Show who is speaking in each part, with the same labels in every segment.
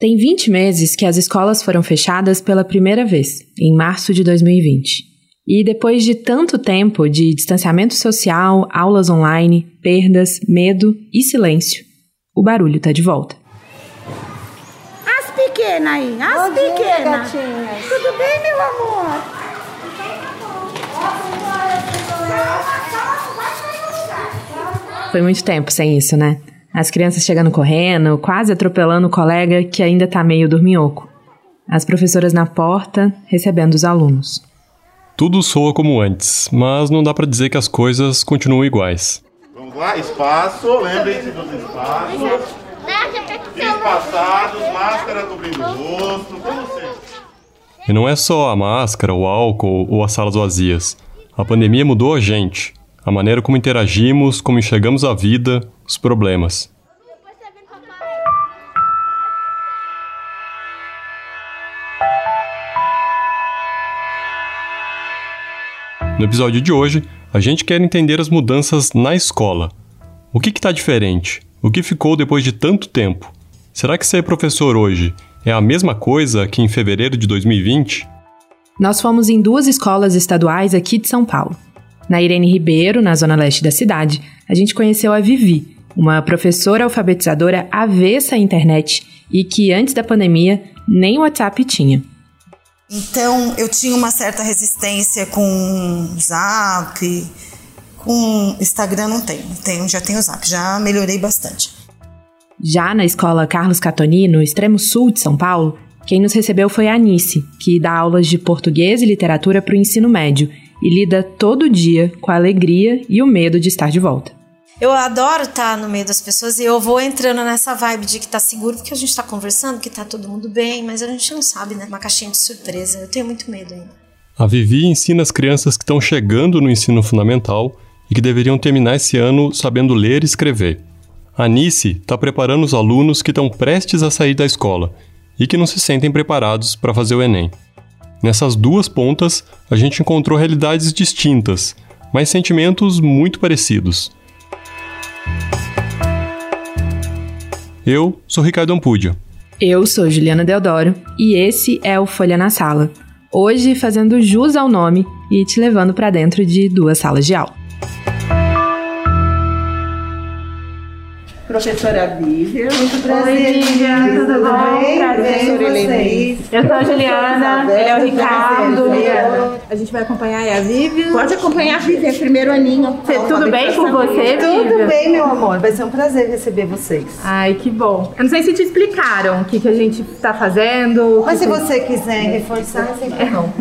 Speaker 1: Tem 20 meses que as escolas foram fechadas pela primeira vez, em março de 2020. E depois de tanto tempo de distanciamento social, aulas online, perdas, medo e silêncio, o barulho está de volta.
Speaker 2: As pequenas aí, as pequenas. Tudo bem, meu amor?
Speaker 1: Foi muito tempo sem isso, né? As crianças chegando correndo, quase atropelando o colega que ainda tá meio dorminhoco. As professoras na porta, recebendo os alunos.
Speaker 3: Tudo soa como antes, mas não dá para dizer que as coisas continuam iguais.
Speaker 4: Vamos lá, espaço, lembrem-se dos espaços. Espaçados, máscara cobrindo o rosto, como sempre.
Speaker 3: E não é só a máscara, o álcool ou as salas vazias. A pandemia mudou a gente, a maneira como interagimos, como enxergamos a vida, os problemas. No episódio de hoje, a gente quer entender as mudanças na escola. O que está diferente? O que ficou depois de tanto tempo? Será que ser professor hoje é a mesma coisa que em fevereiro de 2020?
Speaker 1: Nós fomos em duas escolas estaduais aqui de São Paulo. Na Irene Ribeiro, na zona leste da cidade, a gente conheceu a Vivi, uma professora alfabetizadora avessa à internet e que antes da pandemia nem WhatsApp tinha.
Speaker 5: Então eu tinha uma certa resistência com Zap, com Instagram não tenho, tenho já tenho Zap, já melhorei bastante.
Speaker 1: Já na escola Carlos Catoni, no extremo sul de São Paulo, quem nos recebeu foi a Anice, que dá aulas de português e literatura para o ensino médio e lida todo dia com a alegria e o medo de estar de volta.
Speaker 6: Eu adoro estar no meio das pessoas e eu vou entrando nessa vibe de que tá seguro, porque a gente tá conversando, que tá todo mundo bem, mas a gente não sabe, né? Uma caixinha de surpresa. Eu tenho muito medo ainda.
Speaker 3: A Vivi ensina as crianças que estão chegando no ensino fundamental e que deveriam terminar esse ano sabendo ler e escrever. A Nice está preparando os alunos que estão prestes a sair da escola e que não se sentem preparados para fazer o Enem. Nessas duas pontas, a gente encontrou realidades distintas, mas sentimentos muito parecidos. Eu sou Ricardo Ampudia.
Speaker 1: Eu sou Juliana Deodoro e esse é o Folha na Sala. Hoje fazendo jus ao nome e te levando para dentro de duas salas de aula.
Speaker 2: Professora Bívia.
Speaker 7: Muito prazer, Oi, Bívia. Tudo, tudo bom?
Speaker 2: Bem?
Speaker 7: Prazer.
Speaker 2: Bem, vocês.
Speaker 7: Eu sou a Juliana, ele é o Ricardo.
Speaker 8: A gente vai acompanhar a Vivian.
Speaker 2: Pode acompanhar a Vivian, primeiro aninho.
Speaker 7: Cê, tudo bem com você,
Speaker 8: Tudo
Speaker 7: Vivian?
Speaker 8: bem, meu amor. Vai ser um prazer receber vocês.
Speaker 7: Ai, que bom. Eu não sei se te explicaram o que, que a gente tá fazendo.
Speaker 8: Mas se
Speaker 7: que-
Speaker 8: você quiser reforçar, sempre não.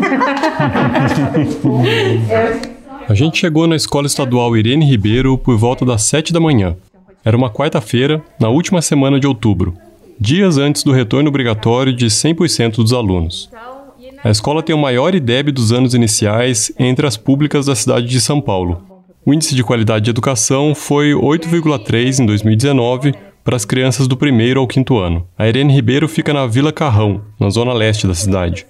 Speaker 3: A gente chegou na escola estadual Irene Ribeiro por volta das 7 da manhã. Era uma quarta-feira, na última semana de outubro, dias antes do retorno obrigatório de 100% dos alunos. A escola tem o maior IDEB dos anos iniciais entre as públicas da cidade de São Paulo. O índice de qualidade de educação foi 8,3 em 2019 para as crianças do primeiro ao quinto ano. A Irene Ribeiro fica na Vila Carrão, na zona leste da cidade.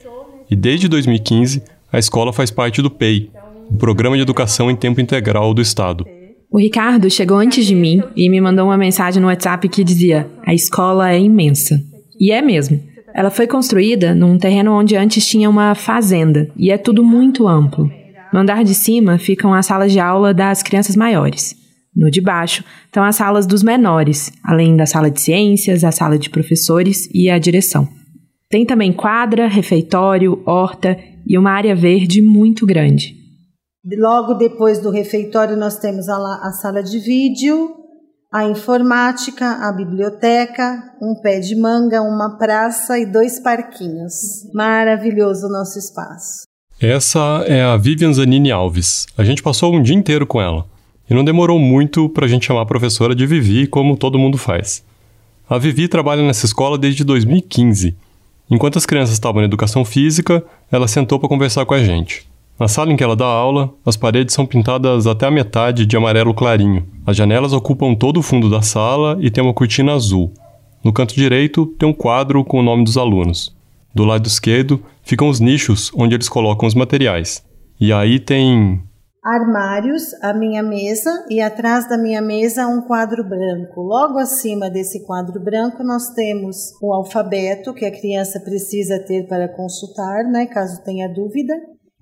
Speaker 3: E desde 2015, a escola faz parte do PEI, o Programa de Educação em Tempo Integral do Estado.
Speaker 1: O Ricardo chegou antes de mim e me mandou uma mensagem no WhatsApp que dizia: A escola é imensa. E é mesmo. Ela foi construída num terreno onde antes tinha uma fazenda e é tudo muito amplo. No andar de cima ficam as salas de aula das crianças maiores. No de baixo estão as salas dos menores, além da sala de ciências, a sala de professores e a direção. Tem também quadra, refeitório, horta e uma área verde muito grande.
Speaker 8: Logo depois do refeitório, nós temos a, a sala de vídeo, a informática, a biblioteca, um pé de manga, uma praça e dois parquinhos. Maravilhoso o nosso espaço.
Speaker 3: Essa é a Vivian Zanini Alves. A gente passou um dia inteiro com ela. E não demorou muito para a gente chamar a professora de Vivi, como todo mundo faz. A Vivi trabalha nessa escola desde 2015. Enquanto as crianças estavam na educação física, ela sentou para conversar com a gente. Na sala em que ela dá aula, as paredes são pintadas até a metade de amarelo clarinho. As janelas ocupam todo o fundo da sala e tem uma cortina azul. No canto direito tem um quadro com o nome dos alunos. Do lado esquerdo ficam os nichos onde eles colocam os materiais. E aí tem
Speaker 8: armários, a minha mesa e atrás da minha mesa um quadro branco. Logo acima desse quadro branco nós temos o alfabeto que a criança precisa ter para consultar, né, caso tenha dúvida.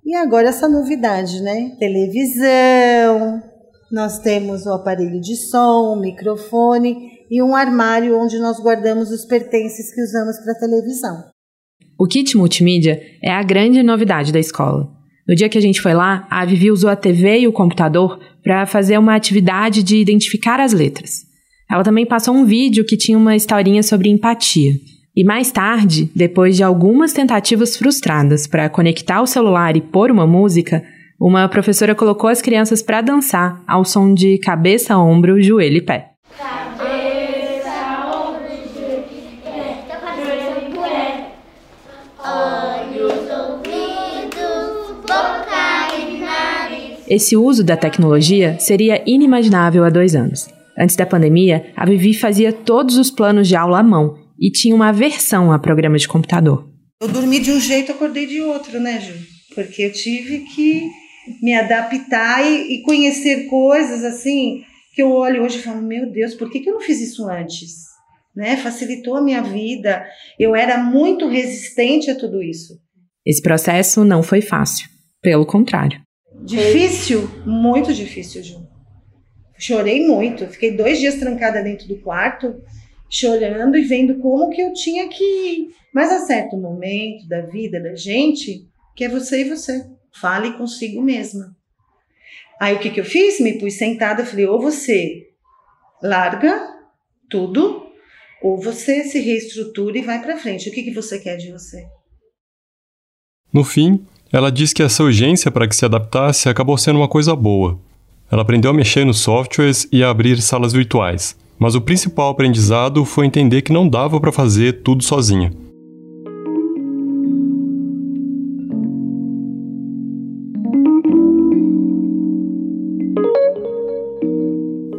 Speaker 8: E agora essa novidade, né? Televisão, nós temos o aparelho de som, o microfone e um armário onde nós guardamos os pertences que usamos para televisão.
Speaker 1: O kit multimídia é a grande novidade da escola. No dia que a gente foi lá, a Vivi usou a TV e o computador para fazer uma atividade de identificar as letras. Ela também passou um vídeo que tinha uma historinha sobre empatia. E mais tarde, depois de algumas tentativas frustradas para conectar o celular e pôr uma música, uma professora colocou as crianças para dançar ao som de cabeça, ombro, joelho e pé. Esse uso da tecnologia seria inimaginável há dois anos. Antes da pandemia, a Vivi fazia todos os planos de aula à mão e tinha uma aversão a programa de computador.
Speaker 8: Eu dormi de um jeito, acordei de outro, né, Ju? Porque eu tive que me adaptar e, e conhecer coisas assim que eu olho hoje e falo, meu Deus, por que, que eu não fiz isso antes? Né? Facilitou a minha vida. Eu era muito resistente a tudo isso.
Speaker 1: Esse processo não foi fácil. Pelo contrário.
Speaker 8: Difícil, muito difícil, Ju. Chorei muito. Fiquei dois dias trancada dentro do quarto, chorando e vendo como que eu tinha que. Mas a certo momento da vida da gente, que é você e você. Fale consigo mesma. Aí o que, que eu fiz? Me pus sentada, falei, ou você larga tudo, ou você se reestrutura e vai para frente. O que, que você quer de você?
Speaker 3: No fim, ela diz que essa urgência para que se adaptasse acabou sendo uma coisa boa. Ela aprendeu a mexer nos softwares e a abrir salas virtuais, mas o principal aprendizado foi entender que não dava para fazer tudo sozinha.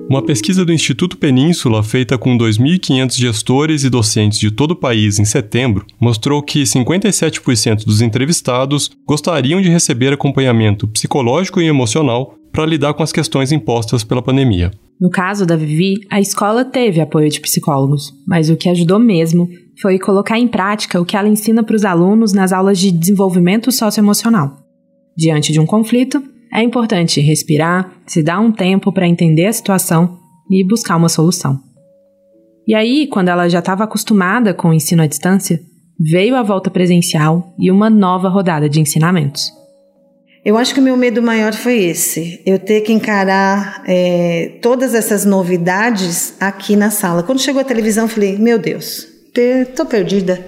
Speaker 3: Uma pesquisa do Instituto Península, feita com 2.500 gestores e docentes de todo o país em setembro, mostrou que 57% dos entrevistados gostariam de receber acompanhamento psicológico e emocional para lidar com as questões impostas pela pandemia.
Speaker 1: No caso da Vivi, a escola teve apoio de psicólogos, mas o que ajudou mesmo foi colocar em prática o que ela ensina para os alunos nas aulas de desenvolvimento socioemocional. Diante de um conflito, é importante respirar, se dar um tempo para entender a situação e buscar uma solução. E aí, quando ela já estava acostumada com o ensino à distância, veio a volta presencial e uma nova rodada de ensinamentos.
Speaker 8: Eu acho que o meu medo maior foi esse, eu ter que encarar é, todas essas novidades aqui na sala. Quando chegou a televisão, eu falei: Meu Deus, estou perdida.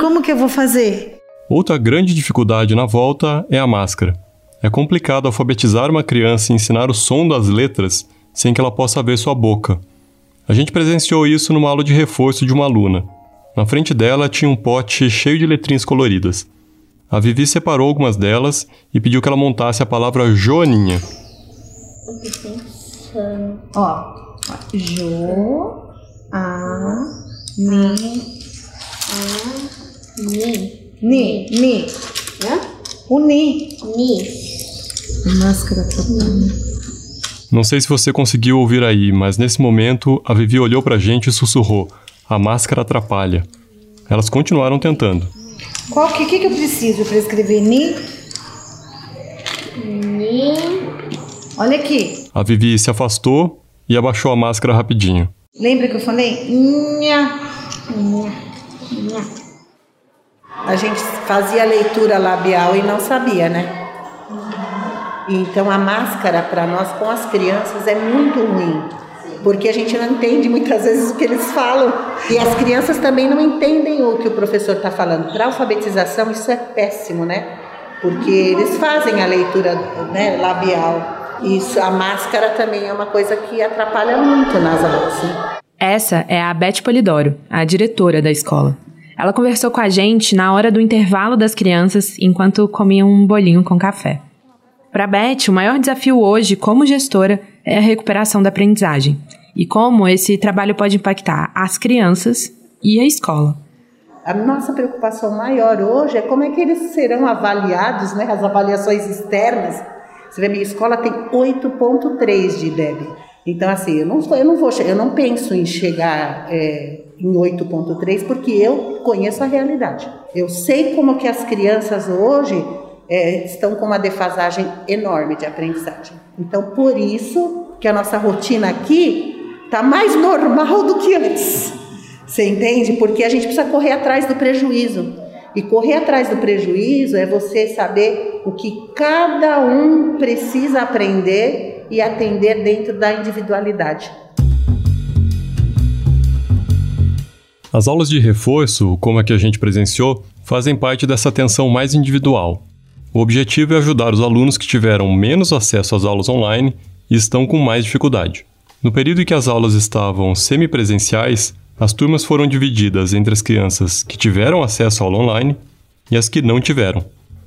Speaker 8: Como que eu vou fazer?
Speaker 3: Outra grande dificuldade na volta é a máscara. É complicado alfabetizar uma criança e ensinar o som das letras sem que ela possa ver sua boca. A gente presenciou isso numa aula de reforço de uma aluna. Na frente dela tinha um pote cheio de letrinhas coloridas. A Vivi separou algumas delas e pediu que ela montasse a palavra Joaninha.
Speaker 8: Ó, Jo, A, Ni, A, Ni. Ni, Ni. Hã? O Ni. Ni. A máscara atrapalha.
Speaker 3: Não sei se você conseguiu ouvir aí, mas nesse momento a Vivi olhou pra gente e sussurrou: A máscara atrapalha. Elas continuaram tentando.
Speaker 8: Qual que, que, que eu preciso para escrever Ni?
Speaker 2: Ni.
Speaker 8: Olha aqui.
Speaker 3: A Vivi se afastou e abaixou a máscara rapidinho.
Speaker 8: Lembra que eu falei? Nha. Nha. Nha. A gente fazia leitura labial e não sabia, né? Então a máscara para nós com as crianças é muito ruim, porque a gente não entende muitas vezes o que eles falam e as crianças também não entendem o que o professor está falando. Para alfabetização isso é péssimo, né? Porque eles fazem a leitura né, labial. Isso, a máscara também é uma coisa que atrapalha muito nas aulas. Né?
Speaker 1: Essa é a Beth Polidoro, a diretora da escola. Ela conversou com a gente na hora do intervalo das crianças enquanto comiam um bolinho com café. Para Beth, o maior desafio hoje, como gestora, é a recuperação da aprendizagem e como esse trabalho pode impactar as crianças e a escola.
Speaker 8: A nossa preocupação maior hoje é como é que eles serão avaliados, né, as avaliações externas,
Speaker 9: Você vê, minha escola tem 8,3 de IDEB. Então, assim, eu não, eu não vou, eu não penso em chegar é, em 8,3 porque eu conheço a realidade. Eu sei como que as crianças hoje é, estão com uma defasagem enorme de aprendizagem. Então, por isso que a nossa rotina aqui está mais normal do que antes. Você entende? Porque a gente precisa correr atrás do prejuízo. E correr atrás do prejuízo é você saber o que cada um precisa aprender e atender dentro da individualidade.
Speaker 3: As aulas de reforço, como a que a gente presenciou, fazem parte dessa atenção mais individual. O objetivo é ajudar os alunos que tiveram menos acesso às aulas online e estão com mais dificuldade. No período em que as aulas estavam semipresenciais, as turmas foram divididas entre as crianças que tiveram acesso à aula online e as que não tiveram,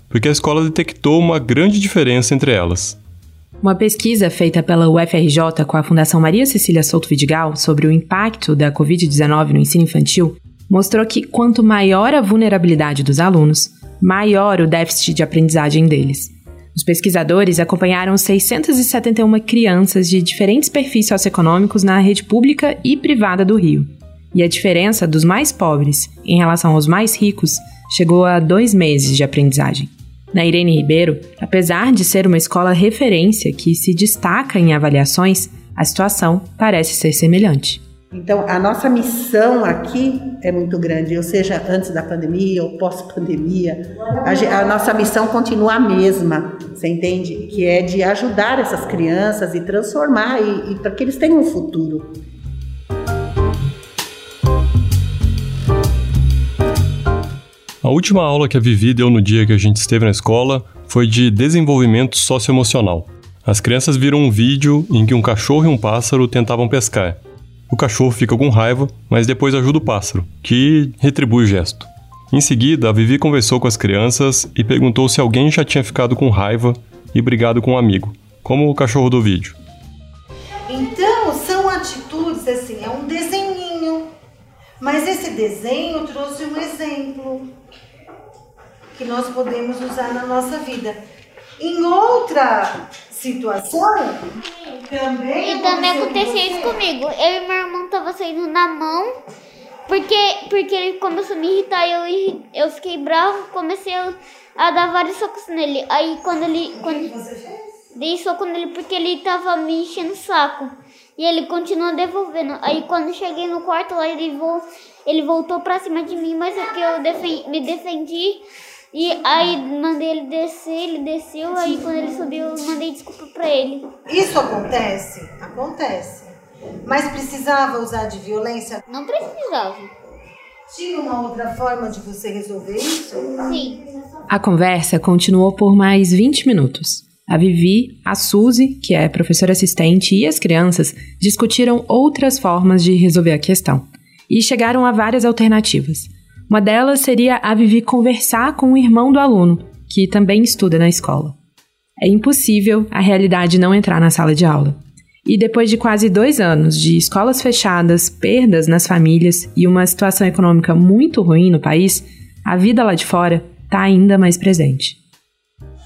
Speaker 3: porque a escola detectou uma grande diferença entre elas.
Speaker 1: Uma pesquisa feita pela UFRJ com a Fundação Maria Cecília Souto Vidigal sobre o impacto da Covid-19 no ensino infantil mostrou que quanto maior a vulnerabilidade dos alunos, maior o déficit de aprendizagem deles. Os pesquisadores acompanharam 671 crianças de diferentes perfis socioeconômicos na rede pública e privada do Rio e a diferença dos mais pobres em relação aos mais ricos chegou a dois meses de aprendizagem. Na Irene Ribeiro, apesar de ser uma escola referência que se destaca em avaliações, a situação parece ser semelhante.
Speaker 9: Então, a nossa missão aqui é muito grande, ou seja, antes da pandemia ou pós-pandemia, a, a, nossa missão continua a mesma, você entende? Que é de ajudar essas crianças e transformar e, e para que eles tenham um futuro.
Speaker 3: A última aula que a Vivi deu no dia que a gente esteve na escola foi de desenvolvimento socioemocional. As crianças viram um vídeo em que um cachorro e um pássaro tentavam pescar. O cachorro fica com raiva, mas depois ajuda o pássaro, que retribui o gesto. Em seguida, a Vivi conversou com as crianças e perguntou se alguém já tinha ficado com raiva e brigado com um amigo, como o cachorro do vídeo.
Speaker 8: Então, são atitudes assim, é um desenhinho. Mas esse desenho trouxe um exemplo que nós podemos usar na nossa vida. Em outra situação, também.
Speaker 10: E também aconteceu isso comigo. Eu e meu irmão tava saindo na mão. Porque, porque ele começou a me irritar eu, eu fiquei bravo, comecei a, a dar vários socos nele. Aí quando ele. Quando, você fez? Dei soco nele porque ele tava me enchendo o saco. E ele continua devolvendo. Aí quando cheguei no quarto lá, ele, vo, ele voltou pra cima de mim, mas é que eu defen, me defendi. E aí mandei ele descer, ele desceu, aí quando ele subiu, eu mandei desculpa pra ele.
Speaker 8: Isso acontece? Acontece. Mas precisava usar de violência?
Speaker 10: Não precisava.
Speaker 8: Tinha uma outra forma de você resolver isso?
Speaker 10: Sim.
Speaker 1: A conversa continuou por mais 20 minutos. A Vivi, a Suzy, que é professora assistente, e as crianças discutiram outras formas de resolver a questão e chegaram a várias alternativas. Uma delas seria a Vivi conversar com o irmão do aluno, que também estuda na escola. É impossível a realidade não entrar na sala de aula. E depois de quase dois anos de escolas fechadas, perdas nas famílias e uma situação econômica muito ruim no país, a vida lá de fora está ainda mais presente.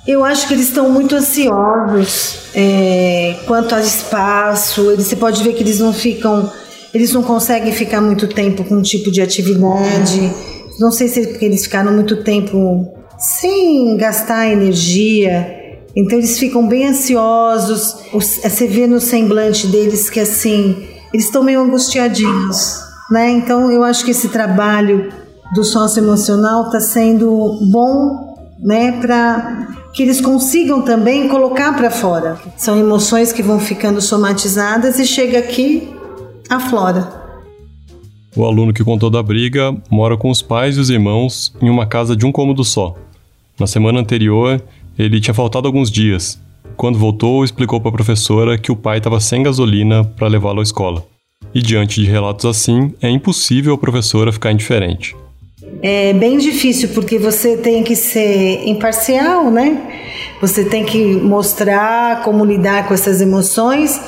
Speaker 8: Eu acho que eles estão muito ansiosos é, quanto ao espaço. Eles, você pode ver que eles não ficam, eles não conseguem ficar muito tempo com um tipo de atividade. Não sei se é porque eles ficaram muito tempo sem gastar energia. Então eles ficam bem ansiosos. Você vê no semblante deles que assim, eles estão meio angustiadinhos, né? Então eu acho que esse trabalho do sócio emocional está sendo bom, né, para que eles consigam também colocar para fora. São emoções que vão ficando somatizadas e chega aqui aflora.
Speaker 3: O aluno que contou da briga mora com os pais e os irmãos em uma casa de um cômodo só. Na semana anterior, ele tinha faltado alguns dias. Quando voltou, explicou para a professora que o pai estava sem gasolina para levá-lo à escola. E diante de relatos assim, é impossível a professora ficar indiferente.
Speaker 8: É bem difícil porque você tem que ser imparcial, né? Você tem que mostrar como lidar com essas emoções,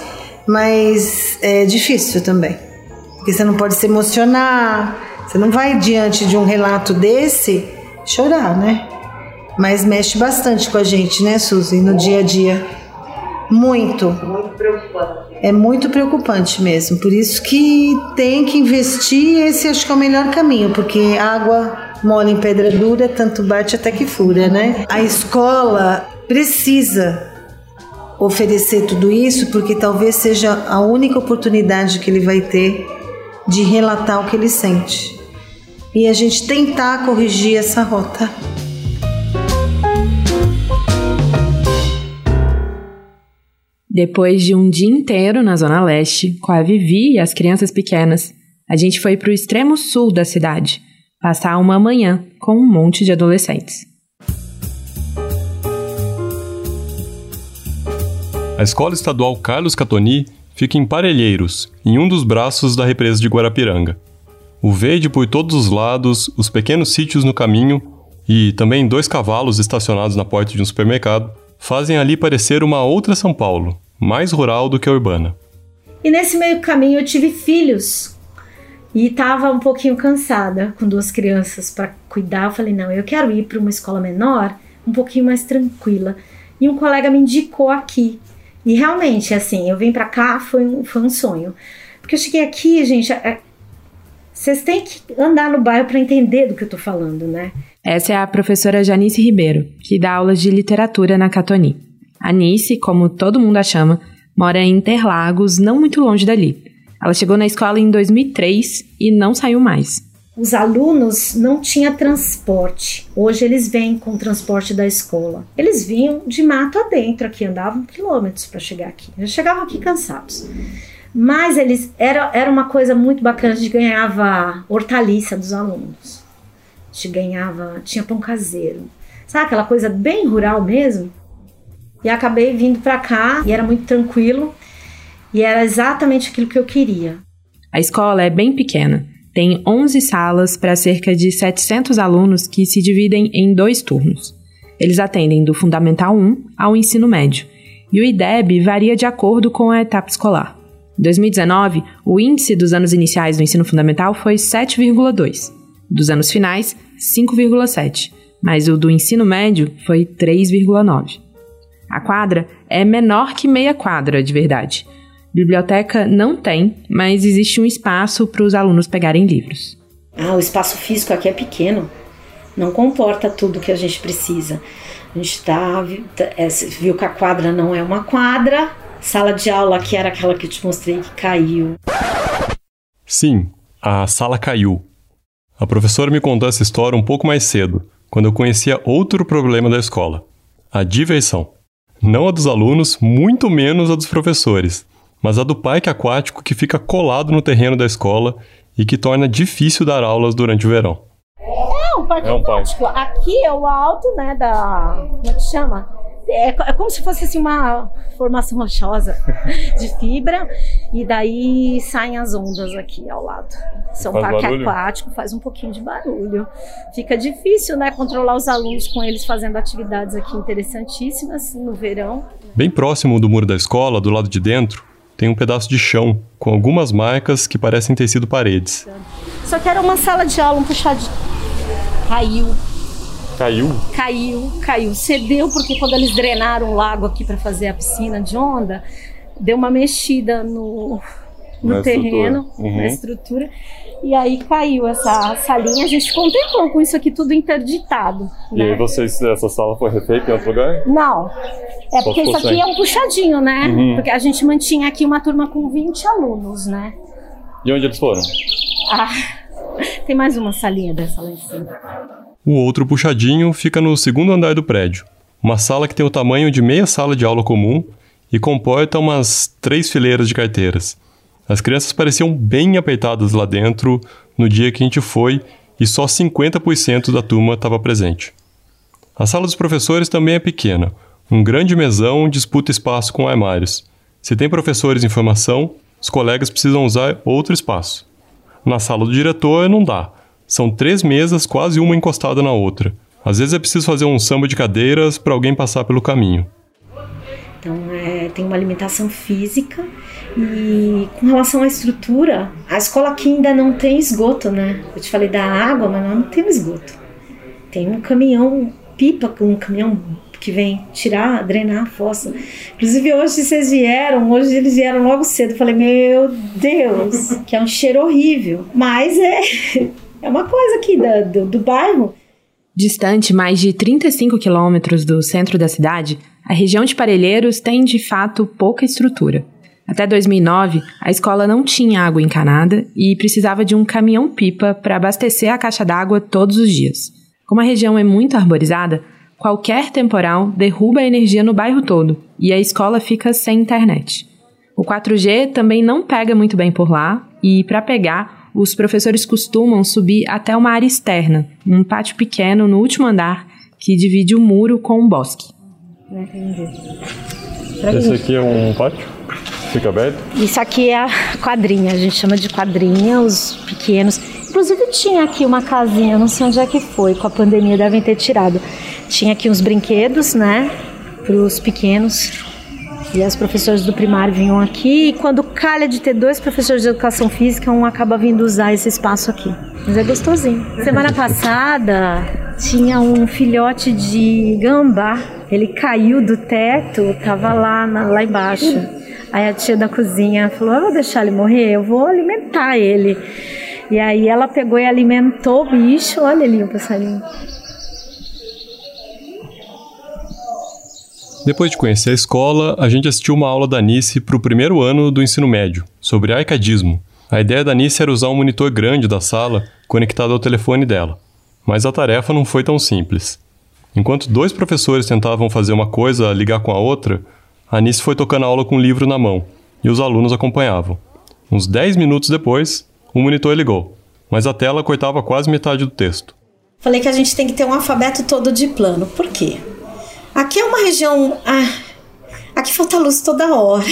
Speaker 8: mas é difícil também. Porque você não pode se emocionar, você não vai diante de um relato desse chorar, né? Mas mexe bastante com a gente, né, Suzy, no dia a dia. Muito.
Speaker 6: Muito preocupante.
Speaker 8: É muito preocupante mesmo. Por isso que tem que investir. Esse acho que é o melhor caminho, porque água mole em pedra dura, tanto bate até que fura, né? A escola precisa oferecer tudo isso, porque talvez seja a única oportunidade que ele vai ter de relatar o que ele sente. E a gente tentar corrigir essa rota.
Speaker 1: Depois de um dia inteiro na Zona Leste, com a Vivi e as crianças pequenas, a gente foi para o extremo sul da cidade, passar uma manhã com um monte de adolescentes.
Speaker 3: A Escola Estadual Carlos Catoni fica em Parelheiros, em um dos braços da represa de Guarapiranga. O verde por todos os lados, os pequenos sítios no caminho e também dois cavalos estacionados na porta de um supermercado fazem ali parecer uma outra São Paulo, mais rural do que urbana.
Speaker 6: E nesse meio caminho eu tive filhos e estava um pouquinho cansada com duas crianças para cuidar. Eu falei: não, eu quero ir para uma escola menor, um pouquinho mais tranquila. E um colega me indicou aqui. E realmente, assim, eu vim para cá, foi um, foi um sonho. Porque eu cheguei aqui, gente, é, vocês têm que andar no bairro para entender do que eu estou falando, né?
Speaker 1: Essa é a professora Janice Ribeiro, que dá aulas de literatura na Catoni. A Nice, como todo mundo a chama, mora em Interlagos, não muito longe dali. Ela chegou na escola em 2003 e não saiu mais.
Speaker 6: Os alunos não tinham transporte. Hoje eles vêm com o transporte da escola. Eles vinham de mato adentro aqui, andavam quilômetros para chegar aqui. Já chegavam aqui cansados. Mas eles era, era uma coisa muito bacana, a gente ganhava hortaliça dos alunos. A gente ganhava, tinha pão caseiro. Sabe aquela coisa bem rural mesmo? E acabei vindo para cá e era muito tranquilo. E era exatamente aquilo que eu queria.
Speaker 1: A escola é bem pequena. Tem 11 salas para cerca de 700 alunos que se dividem em dois turnos. Eles atendem do Fundamental 1 ao ensino médio. E o IDEB varia de acordo com a etapa escolar. Em 2019, o índice dos anos iniciais do ensino fundamental foi 7,2, dos anos finais, 5,7, mas o do ensino médio foi 3,9. A quadra é menor que meia quadra, de verdade. Biblioteca não tem, mas existe um espaço para os alunos pegarem livros.
Speaker 6: Ah, o espaço físico aqui é pequeno, não comporta tudo que a gente precisa. A gente tá, é, viu que a quadra não é uma quadra, sala de aula que era aquela que eu te mostrei que caiu.
Speaker 3: Sim, a sala caiu. A professora me contou essa história um pouco mais cedo, quando eu conhecia outro problema da escola: a diversão. Não a dos alunos, muito menos a dos professores, mas a do parque aquático que fica colado no terreno da escola e que torna difícil dar aulas durante o verão.
Speaker 6: É um parque é um aquático. Parque. Aqui é o alto, né, da... como é que chama? É, é como se fosse assim, uma formação rochosa de fibra e daí saem as ondas aqui ao lado. São faz parque barulho? aquático, faz um pouquinho de barulho. Fica difícil, né, controlar os alunos com eles fazendo atividades aqui interessantíssimas no verão.
Speaker 3: Bem próximo do muro da escola, do lado de dentro, tem um pedaço de chão com algumas marcas que parecem ter sido paredes.
Speaker 6: Só que era uma sala de aula, um puxadinho. Caiu
Speaker 3: Caiu?
Speaker 6: Caiu, caiu. Cedeu porque quando eles drenaram o lago aqui para fazer a piscina de onda, deu uma mexida no, no na terreno, estrutura. Uhum. na estrutura. E aí caiu essa salinha. A gente contemplou com isso aqui tudo interditado.
Speaker 3: E né? aí vocês, essa sala foi refeita em outro lugar?
Speaker 6: Não. É Só porque isso aqui sem. é um puxadinho, né? Uhum. Porque a gente mantinha aqui uma turma com 20 alunos, né?
Speaker 3: E onde eles foram?
Speaker 6: Ah, tem mais uma salinha dessa lá em cima.
Speaker 3: O outro puxadinho fica no segundo andar do prédio, uma sala que tem o tamanho de meia sala de aula comum e comporta umas três fileiras de carteiras. As crianças pareciam bem apertadas lá dentro no dia que a gente foi e só 50% da turma estava presente. A sala dos professores também é pequena. Um grande mesão disputa espaço com armários. Se tem professores em formação, os colegas precisam usar outro espaço. Na sala do diretor não dá. São três mesas, quase uma encostada na outra. Às vezes é preciso fazer um samba de cadeiras para alguém passar pelo caminho.
Speaker 6: Então, é, tem uma alimentação física e com relação à estrutura, a escola aqui ainda não tem esgoto, né? Eu te falei da água, mas não temos esgoto. Tem um caminhão pipa, um caminhão que vem tirar, drenar a fossa. Inclusive hoje vocês vieram, hoje eles vieram logo cedo. Eu falei, meu Deus, que é um cheiro horrível. Mas é, é uma coisa aqui do, do bairro.
Speaker 1: Distante mais de 35 quilômetros do centro da cidade, a região de Parelheiros tem de fato pouca estrutura. Até 2009, a escola não tinha água encanada e precisava de um caminhão-pipa para abastecer a caixa d'água todos os dias. Como a região é muito arborizada, qualquer temporal derruba a energia no bairro todo e a escola fica sem internet. O 4G também não pega muito bem por lá e, para pegar, os professores costumam subir até uma área externa, um pátio pequeno no último andar que divide o muro com um bosque.
Speaker 3: Esse aqui é um pátio? Fica aberto?
Speaker 6: Isso aqui é a quadrinha, a gente chama de quadrinha, os pequenos. Inclusive tinha aqui uma casinha, não sei onde é que foi, com a pandemia devem ter tirado. Tinha aqui uns brinquedos, né, para os pequenos. E as professores do primário vinham aqui e quando calha de ter dois professores de educação física, um acaba vindo usar esse espaço aqui. Mas é gostosinho. Semana passada tinha um filhote de gambá. Ele caiu do teto, tava lá, na, lá embaixo. Aí a tia da cozinha falou: Eu vou deixar ele morrer, eu vou alimentar ele. E aí ela pegou e alimentou o bicho. Olha ali o passarinho.
Speaker 3: Depois de conhecer a escola, a gente assistiu uma aula da Anice para o primeiro ano do ensino médio, sobre arcadismo. A ideia da Anice era usar um monitor grande da sala conectado ao telefone dela. Mas a tarefa não foi tão simples. Enquanto dois professores tentavam fazer uma coisa ligar com a outra, Anice foi tocando a aula com o livro na mão e os alunos acompanhavam. Uns 10 minutos depois, o monitor ligou, mas a tela cortava quase metade do texto.
Speaker 6: Falei que a gente tem que ter um alfabeto todo de plano. Por quê? Aqui é uma região. Ah, aqui falta luz toda hora.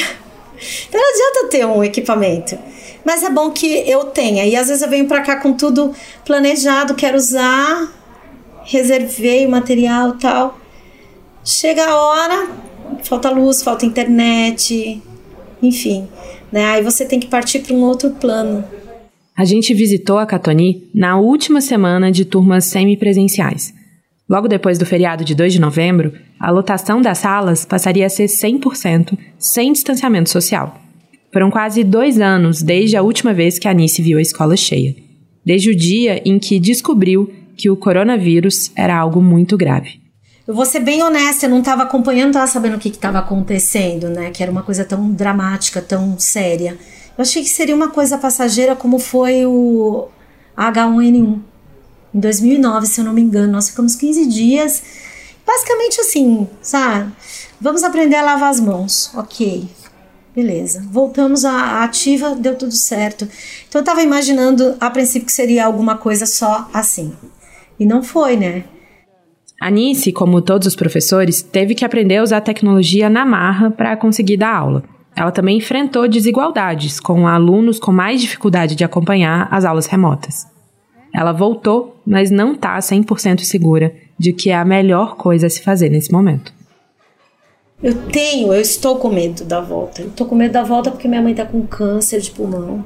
Speaker 6: Então não adianta ter um equipamento. Mas é bom que eu tenha. E às vezes eu venho para cá com tudo planejado, quero usar, reservei o material tal. Chega a hora, falta luz, falta internet, enfim. Né? Aí você tem que partir para um outro plano.
Speaker 1: A gente visitou a Catoni na última semana de turmas semipresenciais. Logo depois do feriado de 2 de novembro, a lotação das salas passaria a ser 100% sem distanciamento social. Foram quase dois anos desde a última vez que a Anice viu a escola cheia. Desde o dia em que descobriu que o coronavírus era algo muito grave.
Speaker 6: Eu vou ser bem honesta, eu não estava acompanhando, não estava sabendo o que estava acontecendo, né? Que era uma coisa tão dramática, tão séria. Eu achei que seria uma coisa passageira como foi o H1N1. Em 2009, se eu não me engano, nós ficamos 15 dias, basicamente assim, sabe? Vamos aprender a lavar as mãos, ok. Beleza. Voltamos à ativa, deu tudo certo. Então eu estava imaginando a princípio que seria alguma coisa só assim. E não foi, né?
Speaker 1: Anice, como todos os professores, teve que aprender a usar a tecnologia na marra para conseguir dar aula. Ela também enfrentou desigualdades, com alunos com mais dificuldade de acompanhar as aulas remotas. Ela voltou, mas não está 100% segura de que é a melhor coisa a se fazer nesse momento.
Speaker 6: Eu tenho, eu estou com medo da volta. Eu estou com medo da volta porque minha mãe está com câncer de pulmão.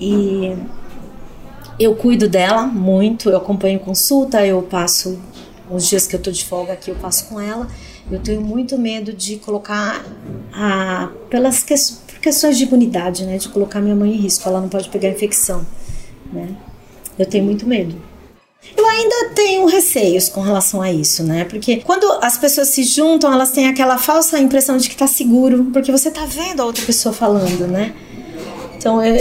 Speaker 6: E eu cuido dela muito, eu acompanho consulta, eu passo os dias que eu tô de folga aqui eu passo com ela. Eu tenho muito medo de colocar a pelas que, por questões de imunidade, né, de colocar minha mãe em risco, ela não pode pegar infecção, né? Eu tenho muito medo. Eu ainda tenho receios com relação a isso, né? Porque quando as pessoas se juntam, elas têm aquela falsa impressão de que tá seguro, porque você tá vendo a outra pessoa falando, né? Então, é,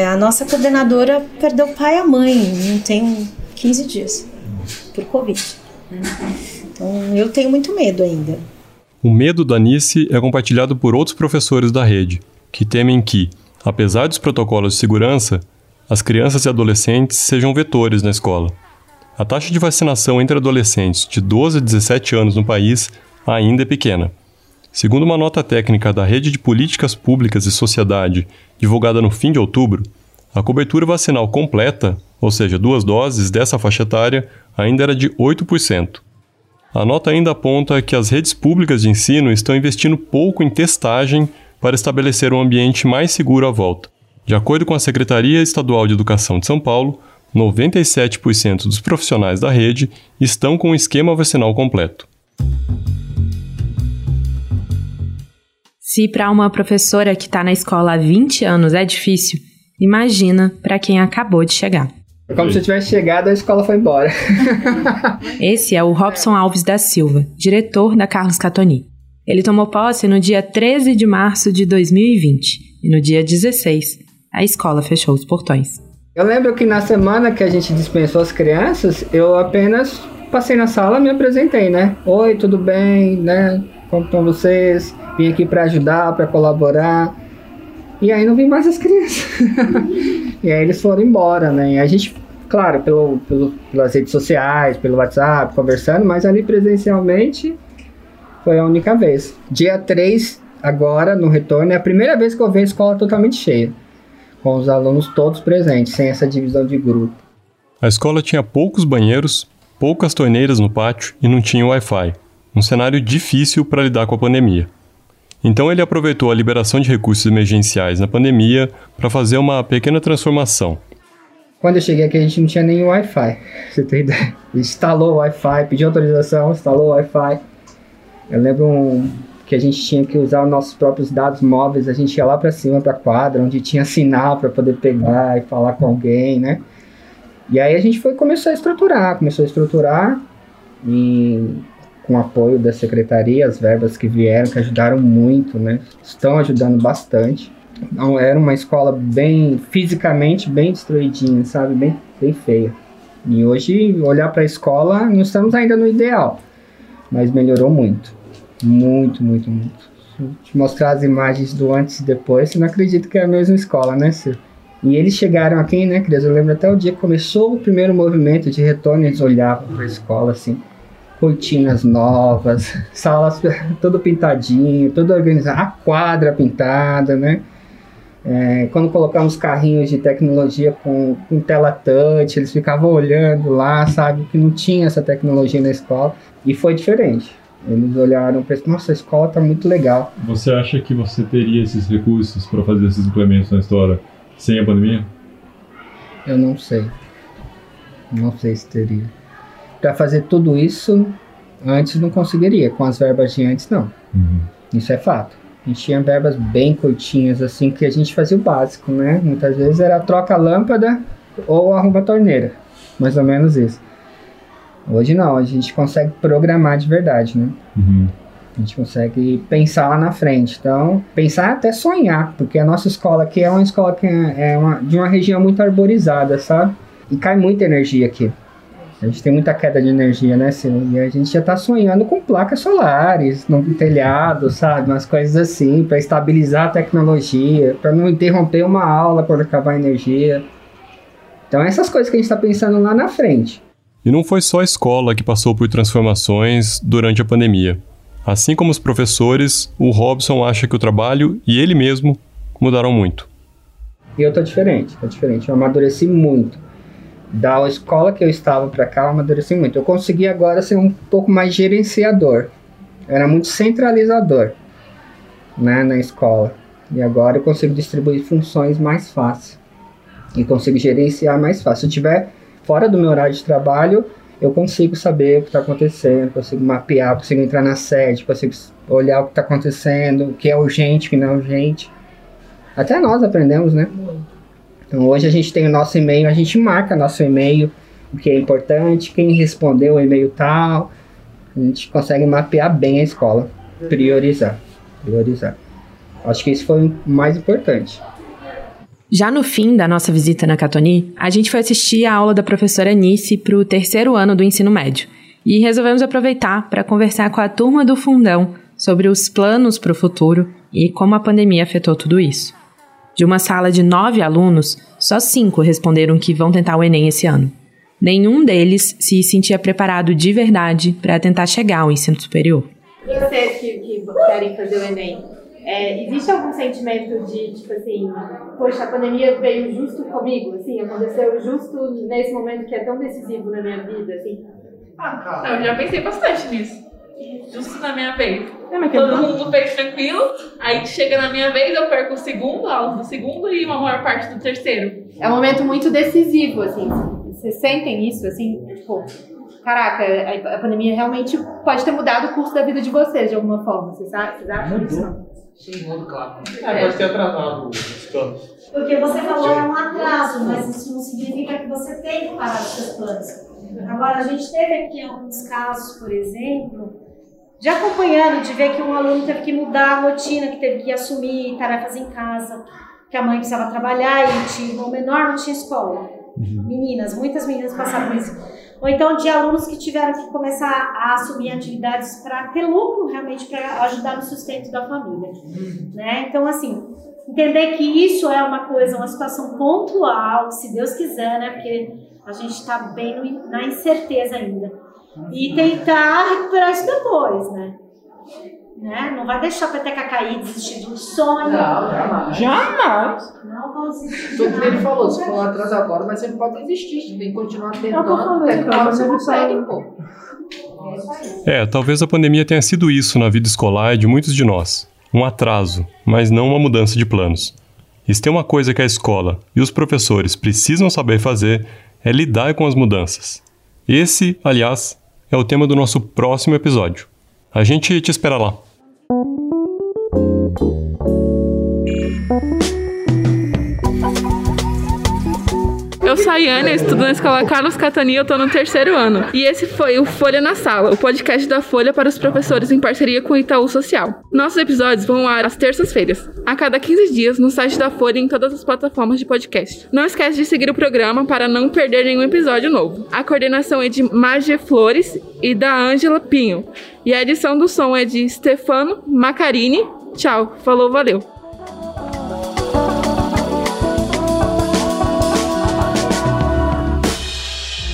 Speaker 6: é a nossa coordenadora perdeu o pai e a mãe, não tem 15 dias por Covid. Então eu tenho muito medo ainda.
Speaker 3: O medo da Nice é compartilhado por outros professores da rede, que temem que, apesar dos protocolos de segurança, as crianças e adolescentes sejam vetores na escola. A taxa de vacinação entre adolescentes de 12 a 17 anos no país ainda é pequena. Segundo uma nota técnica da Rede de Políticas Públicas e Sociedade, divulgada no fim de outubro, a cobertura vacinal completa, ou seja, duas doses dessa faixa etária, ainda era de 8%. A nota ainda aponta que as redes públicas de ensino estão investindo pouco em testagem para estabelecer um ambiente mais seguro à volta. De acordo com a Secretaria Estadual de Educação de São Paulo, 97% dos profissionais da rede estão com o esquema vacinal completo.
Speaker 1: Se para uma professora que está na escola há 20 anos é difícil, imagina para quem acabou de chegar.
Speaker 11: É como se eu tivesse chegado, a escola foi embora.
Speaker 1: Esse é o Robson Alves da Silva, diretor da Carlos Catoni. Ele tomou posse no dia 13 de março de 2020 e no dia 16 a escola fechou os portões.
Speaker 11: Eu lembro que na semana que a gente dispensou as crianças, eu apenas passei na sala, me apresentei, né? Oi, tudo bem, né? Como estão vocês? Vim aqui para ajudar, para colaborar. E aí não vim mais as crianças. e aí eles foram embora, né? E a gente, claro, pelo, pelo, pelas redes sociais, pelo WhatsApp, conversando, mas ali presencialmente foi a única vez. Dia 3, agora, no retorno, é a primeira vez que eu vejo a escola totalmente cheia. Com os alunos todos presentes, sem essa divisão de grupo.
Speaker 3: A escola tinha poucos banheiros, poucas torneiras no pátio e não tinha Wi-Fi. Um cenário difícil para lidar com a pandemia. Então ele aproveitou a liberação de recursos emergenciais na pandemia para fazer uma pequena transformação.
Speaker 11: Quando eu cheguei aqui, a gente não tinha nem Wi-Fi. Você tem ideia? Instalou Wi-Fi, pediu autorização, instalou Wi-Fi. Eu lembro um, que a gente tinha que usar os nossos próprios dados móveis. A gente ia lá para cima, para quadra, onde tinha sinal para poder pegar e falar com alguém, né? E aí a gente foi começou a estruturar, começou a estruturar e com apoio da secretaria, as verbas que vieram, que ajudaram muito, né? Estão ajudando bastante. Então, era uma escola bem, fisicamente, bem destruidinha, sabe? Bem, bem feia. E hoje, olhar para a escola, não estamos ainda no ideal, mas melhorou muito. Muito, muito, muito. Te mostrar as imagens do antes e depois, você não acredita que é a mesma escola, né, Ciro? E eles chegaram aqui, né, criança? Eu lembro até o dia que começou o primeiro movimento de retorno, eles olhavam para a escola assim cortinas novas, salas todo pintadinho, tudo organizado, a quadra pintada, né? É, quando colocamos carrinhos de tecnologia com, com tela touch, eles ficavam olhando lá, sabe, que não tinha essa tecnologia na escola e foi diferente. Eles olharam e pensaram, nossa, a escola está muito legal.
Speaker 3: Você acha que você teria esses recursos para fazer esses implementos na história sem a pandemia?
Speaker 11: Eu não sei. Não sei se teria para fazer tudo isso antes não conseguiria, com as verbas de antes não. Uhum. Isso é fato. A gente tinha verbas bem curtinhas, assim, que a gente fazia o básico, né? Muitas vezes era troca a lâmpada ou arruma a torneira. Mais ou menos isso. Hoje não, a gente consegue programar de verdade, né? Uhum. A gente consegue pensar lá na frente. Então, pensar até sonhar, porque a nossa escola aqui é uma escola que é uma, de uma região muito arborizada, sabe? E cai muita energia aqui. A gente tem muita queda de energia, né, Sil? E a gente já está sonhando com placas solares no telhado, sabe? Umas coisas assim, para estabilizar a tecnologia, para não interromper uma aula quando acabar a energia. Então, essas coisas que a gente está pensando lá na frente.
Speaker 3: E não foi só a escola que passou por transformações durante a pandemia. Assim como os professores, o Robson acha que o trabalho e ele mesmo mudaram muito.
Speaker 11: E eu tô diferente, tô diferente. Eu amadureci muito da escola que eu estava para cá, eu amadureci muito. Eu consegui agora ser um pouco mais gerenciador. era muito centralizador né, na escola. E agora eu consigo distribuir funções mais fácil. E consigo gerenciar mais fácil. Se eu estiver fora do meu horário de trabalho, eu consigo saber o que está acontecendo, consigo mapear, consigo entrar na sede, consigo olhar o que está acontecendo, o que é urgente, o que não é urgente. Até nós aprendemos, né? Então hoje a gente tem o nosso e-mail, a gente marca nosso e-mail, o que é importante, quem respondeu o e-mail tal. A gente consegue mapear bem a escola, priorizar, priorizar. Acho que isso foi o mais importante.
Speaker 1: Já no fim da nossa visita na Catoni, a gente foi assistir a aula da professora Anice para o terceiro ano do ensino médio. E resolvemos aproveitar para conversar com a turma do Fundão sobre os planos para o futuro e como a pandemia afetou tudo isso. De uma sala de nove alunos, só cinco responderam que vão tentar o Enem esse ano. Nenhum deles se sentia preparado de verdade para tentar chegar ao ensino superior.
Speaker 7: E vocês que, que querem fazer o Enem, é, existe algum sentimento de, tipo assim, poxa, a pandemia veio justo comigo, assim, aconteceu justo nesse momento que é tão decisivo na minha vida, assim?
Speaker 12: Ah, cara, eu já pensei bastante nisso justo na minha vez. É, Todo mundo fez tranquilo, aí chega na minha vez, eu perco o segundo, aulas do segundo e uma maior parte do terceiro.
Speaker 7: É um momento muito decisivo, assim. Vocês sentem isso, assim? Tipo, caraca, a, a pandemia realmente pode ter mudado o curso da vida de vocês de alguma forma. Vocês, vocês acham isso?
Speaker 13: Sim, mundo claro.
Speaker 4: É, pode ter atrasado os planos.
Speaker 6: Porque você falou é um atraso, mas isso não significa que você tem que parar os seus planos. Agora, a gente teve aqui alguns casos, por exemplo, de acompanhando, de ver que um aluno teve que mudar a rotina, que teve que assumir tarefas em casa, que a mãe precisava trabalhar e tinha, o menor não tinha escola. Meninas, muitas meninas passaram por isso. Ou então de alunos que tiveram que começar a assumir atividades para ter lucro realmente para ajudar no sustento da família. Né? Então, assim, entender que isso é uma coisa, uma situação pontual, se Deus quiser, né? Porque a gente está bem no- na incerteza ainda. E tentar recuperar isso depois, né? né? Não vai deixar a peteca cair, desistir do sonho.
Speaker 13: Não, jamais.
Speaker 6: Jamais. Não vão desistir.
Speaker 13: Foi o que ele falou, se for atrás agora, mas você não pode desistir, você tem que continuar
Speaker 6: É
Speaker 13: tentando, até que você consegue, pô.
Speaker 3: É, talvez a pandemia tenha sido isso na vida escolar de muitos de nós. Um atraso, mas não uma mudança de planos. E se tem uma coisa que a escola e os professores precisam saber fazer é lidar com as mudanças. Esse, aliás, é o tema do nosso próximo episódio. A gente te espera lá.
Speaker 12: Sou a Iane, eu estudo na escola Carlos Catani, eu tô no terceiro ano. E esse foi o Folha na Sala, o podcast da Folha para os professores em parceria com o Itaú Social. Nossos episódios vão ao ar às terças-feiras, a cada 15 dias, no site da Folha e em todas as plataformas de podcast. Não esquece de seguir o programa para não perder nenhum episódio novo. A coordenação é de Magia Flores e da Ângela Pinho. E a edição do som é de Stefano Macarini. Tchau, falou, valeu.